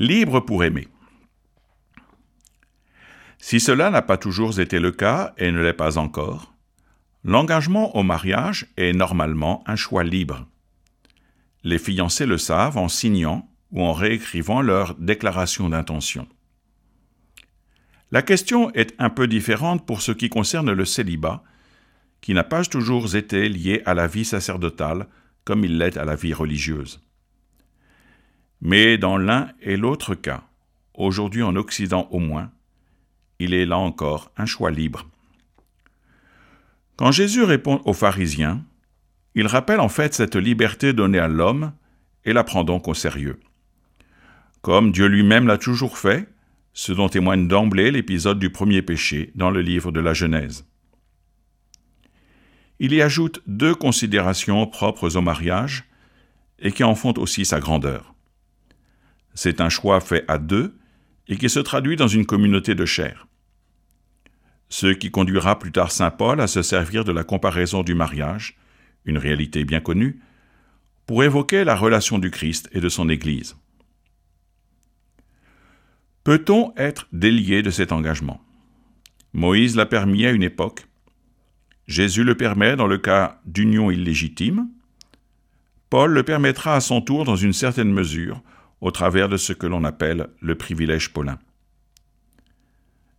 Libre pour aimer. Si cela n'a pas toujours été le cas et ne l'est pas encore, l'engagement au mariage est normalement un choix libre. Les fiancés le savent en signant ou en réécrivant leur déclaration d'intention. La question est un peu différente pour ce qui concerne le célibat, qui n'a pas toujours été lié à la vie sacerdotale comme il l'est à la vie religieuse. Mais dans l'un et l'autre cas, aujourd'hui en Occident au moins, il est là encore un choix libre. Quand Jésus répond aux pharisiens, il rappelle en fait cette liberté donnée à l'homme et la prend donc au sérieux. Comme Dieu lui-même l'a toujours fait, ce dont témoigne d'emblée l'épisode du premier péché dans le livre de la Genèse. Il y ajoute deux considérations propres au mariage et qui en font aussi sa grandeur. C'est un choix fait à deux et qui se traduit dans une communauté de chair. Ce qui conduira plus tard Saint Paul à se servir de la comparaison du mariage, une réalité bien connue, pour évoquer la relation du Christ et de son Église. Peut-on être délié de cet engagement? Moïse l'a permis à une époque, Jésus le permet dans le cas d'union illégitime. Paul le permettra à son tour dans une certaine mesure au travers de ce que l'on appelle le privilège paulin.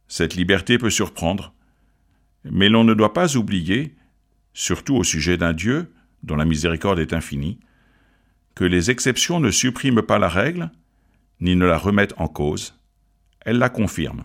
Cette liberté peut surprendre, mais l'on ne doit pas oublier, surtout au sujet d'un Dieu dont la miséricorde est infinie, que les exceptions ne suppriment pas la règle, ni ne la remettent en cause, elles la confirment.